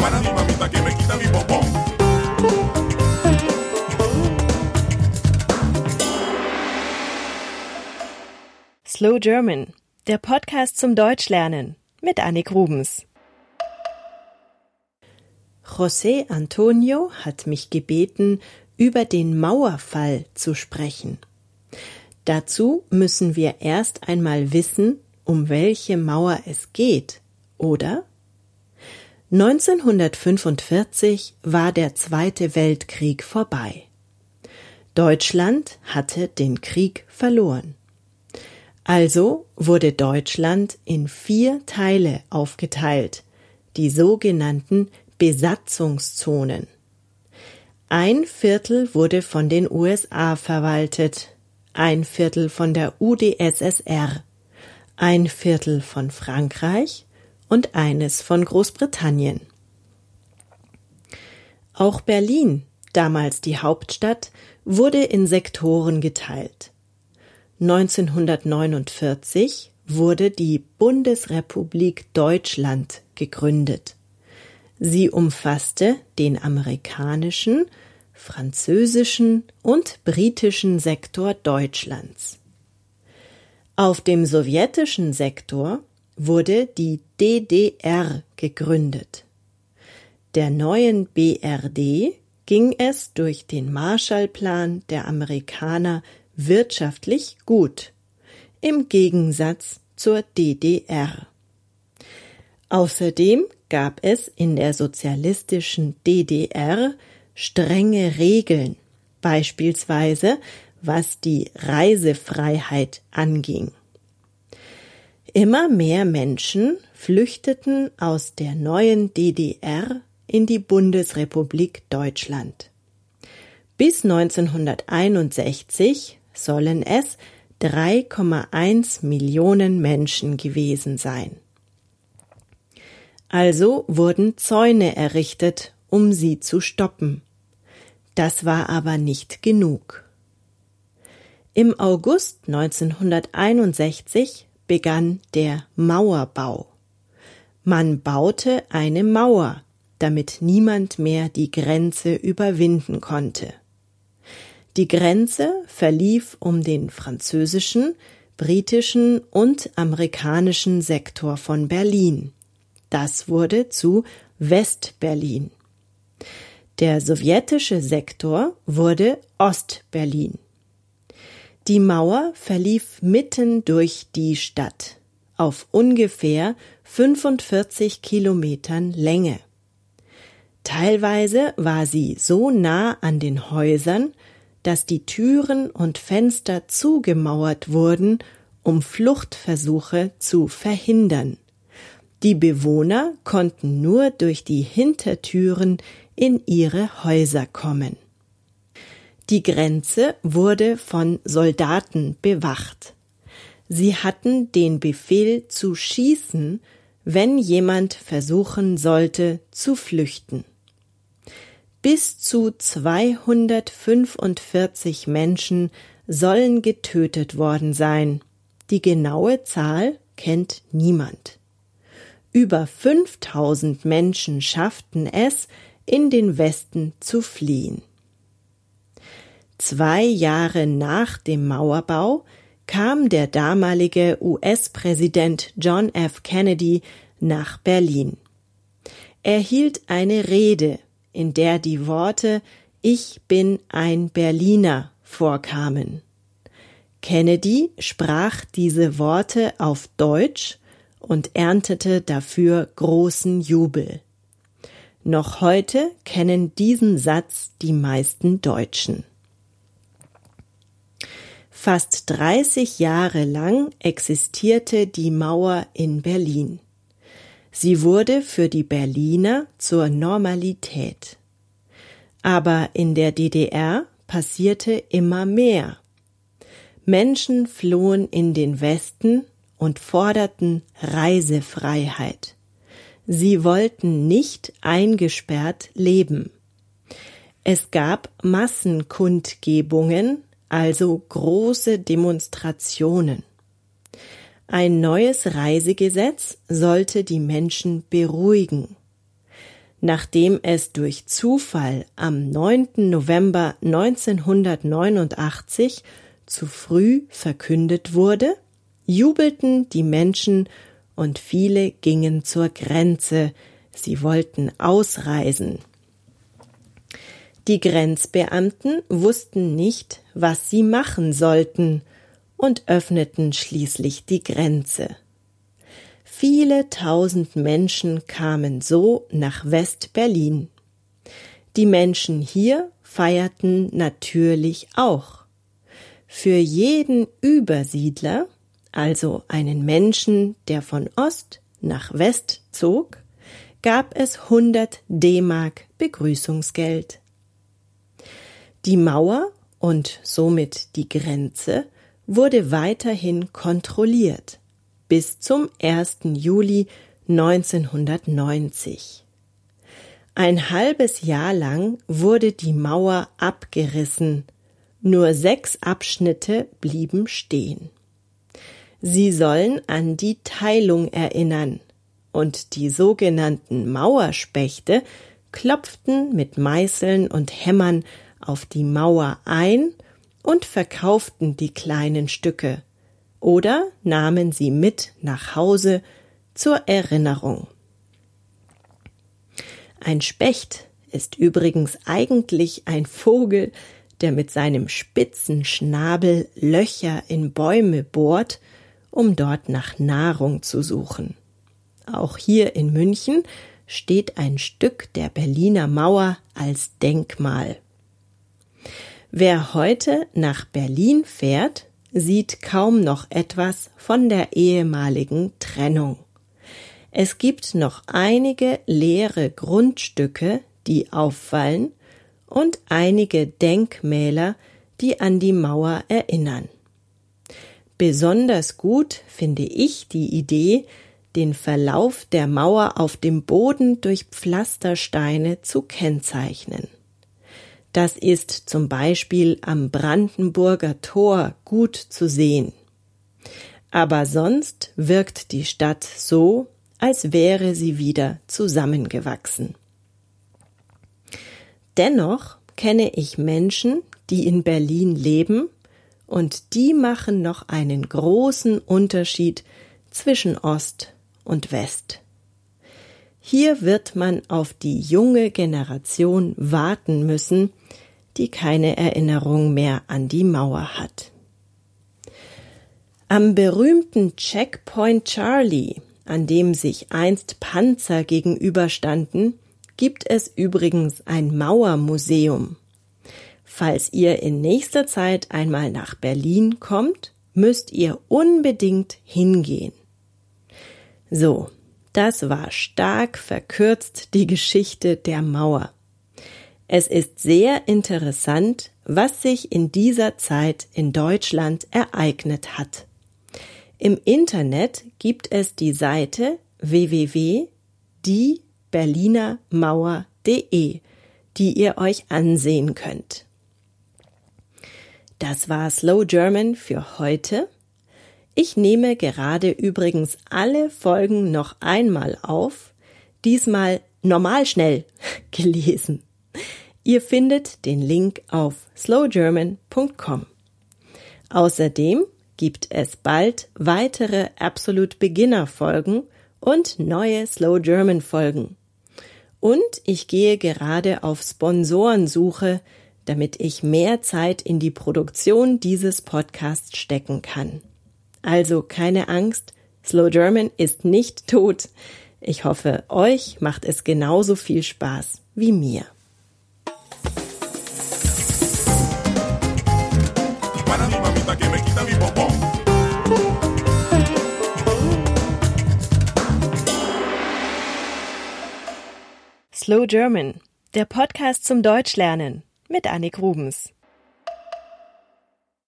para mi mamita que me quita mi bombón. Slow German, der Podcast zum Deutschlernen mit Annik Rubens. José Antonio hat mich gebeten, über den Mauerfall zu sprechen. Dazu müssen wir erst einmal wissen, um welche Mauer es geht, oder? 1945 war der Zweite Weltkrieg vorbei. Deutschland hatte den Krieg verloren. Also wurde Deutschland in vier Teile aufgeteilt, die sogenannten Besatzungszonen. Ein Viertel wurde von den USA verwaltet, ein Viertel von der UdSSR, ein Viertel von Frankreich und eines von Großbritannien. Auch Berlin, damals die Hauptstadt, wurde in Sektoren geteilt. 1949 wurde die Bundesrepublik Deutschland gegründet. Sie umfasste den amerikanischen, französischen und britischen Sektor Deutschlands. Auf dem sowjetischen Sektor wurde die DDR gegründet. Der neuen BRD ging es durch den Marshallplan der Amerikaner wirtschaftlich gut, im Gegensatz zur DDR. Außerdem gab es in der sozialistischen DDR strenge Regeln, beispielsweise was die Reisefreiheit anging. Immer mehr Menschen flüchteten aus der neuen DDR in die Bundesrepublik Deutschland. Bis 1961 sollen es 3,1 Millionen Menschen gewesen sein. Also wurden Zäune errichtet, um sie zu stoppen. Das war aber nicht genug. Im August 1961 begann der Mauerbau. Man baute eine Mauer, damit niemand mehr die Grenze überwinden konnte. Die Grenze verlief um den französischen, britischen und amerikanischen Sektor von Berlin. Das wurde zu Westberlin. Der sowjetische Sektor wurde Ostberlin. Die Mauer verlief mitten durch die Stadt auf ungefähr 45 Kilometern Länge. Teilweise war sie so nah an den Häusern, dass die Türen und Fenster zugemauert wurden, um Fluchtversuche zu verhindern. Die Bewohner konnten nur durch die Hintertüren in ihre Häuser kommen. Die Grenze wurde von Soldaten bewacht. Sie hatten den Befehl zu schießen, wenn jemand versuchen sollte zu flüchten. Bis zu 245 Menschen sollen getötet worden sein. Die genaue Zahl kennt niemand. Über 5000 Menschen schafften es, in den Westen zu fliehen. Zwei Jahre nach dem Mauerbau kam der damalige US-Präsident John F. Kennedy nach Berlin. Er hielt eine Rede, in der die Worte Ich bin ein Berliner vorkamen. Kennedy sprach diese Worte auf Deutsch und erntete dafür großen Jubel. Noch heute kennen diesen Satz die meisten Deutschen. Fast 30 Jahre lang existierte die Mauer in Berlin. Sie wurde für die Berliner zur Normalität. Aber in der DDR passierte immer mehr. Menschen flohen in den Westen und forderten Reisefreiheit. Sie wollten nicht eingesperrt leben. Es gab Massenkundgebungen, also große Demonstrationen. Ein neues Reisegesetz sollte die Menschen beruhigen. Nachdem es durch Zufall am 9. November 1989 zu früh verkündet wurde, jubelten die Menschen und viele gingen zur Grenze, sie wollten ausreisen. Die Grenzbeamten wussten nicht, was sie machen sollten und öffneten schließlich die Grenze. Viele tausend Menschen kamen so nach West-Berlin. Die Menschen hier feierten natürlich auch. Für jeden Übersiedler, also einen Menschen, der von Ost nach West zog, gab es 100 D-Mark Begrüßungsgeld. Die Mauer und somit die Grenze wurde weiterhin kontrolliert bis zum 1. Juli 1990. Ein halbes Jahr lang wurde die Mauer abgerissen, nur sechs Abschnitte blieben stehen. Sie sollen an die Teilung erinnern, und die sogenannten Mauerspechte klopften mit Meißeln und Hämmern auf die Mauer ein und verkauften die kleinen Stücke, oder nahmen sie mit nach Hause zur Erinnerung. Ein Specht ist übrigens eigentlich ein Vogel, der mit seinem spitzen Schnabel Löcher in Bäume bohrt, um dort nach Nahrung zu suchen. Auch hier in München steht ein Stück der Berliner Mauer als Denkmal. Wer heute nach Berlin fährt, sieht kaum noch etwas von der ehemaligen Trennung. Es gibt noch einige leere Grundstücke, die auffallen, und einige Denkmäler, die an die Mauer erinnern. Besonders gut finde ich die Idee, den Verlauf der Mauer auf dem Boden durch Pflastersteine zu kennzeichnen. Das ist zum Beispiel am Brandenburger Tor gut zu sehen. Aber sonst wirkt die Stadt so, als wäre sie wieder zusammengewachsen. Dennoch kenne ich Menschen, die in Berlin leben, und die machen noch einen großen Unterschied zwischen Ost und West. Hier wird man auf die junge Generation warten müssen, die keine Erinnerung mehr an die Mauer hat. Am berühmten Checkpoint Charlie, an dem sich einst Panzer gegenüberstanden, gibt es übrigens ein Mauermuseum. Falls ihr in nächster Zeit einmal nach Berlin kommt, müsst ihr unbedingt hingehen. So, das war stark verkürzt die Geschichte der Mauer. Es ist sehr interessant, was sich in dieser Zeit in Deutschland ereignet hat. Im Internet gibt es die Seite www.dieberlinermauer.de, die ihr euch ansehen könnt. Das war Slow German für heute. Ich nehme gerade übrigens alle Folgen noch einmal auf, diesmal normal schnell gelesen. Ihr findet den Link auf slowgerman.com. Außerdem gibt es bald weitere Absolute Beginner Folgen und neue Slow German Folgen. Und ich gehe gerade auf Sponsorensuche, damit ich mehr Zeit in die Produktion dieses Podcasts stecken kann. Also keine Angst, Slow German ist nicht tot. Ich hoffe, euch macht es genauso viel Spaß wie mir. Slow German, der Podcast zum Deutschlernen mit Annik Rubens.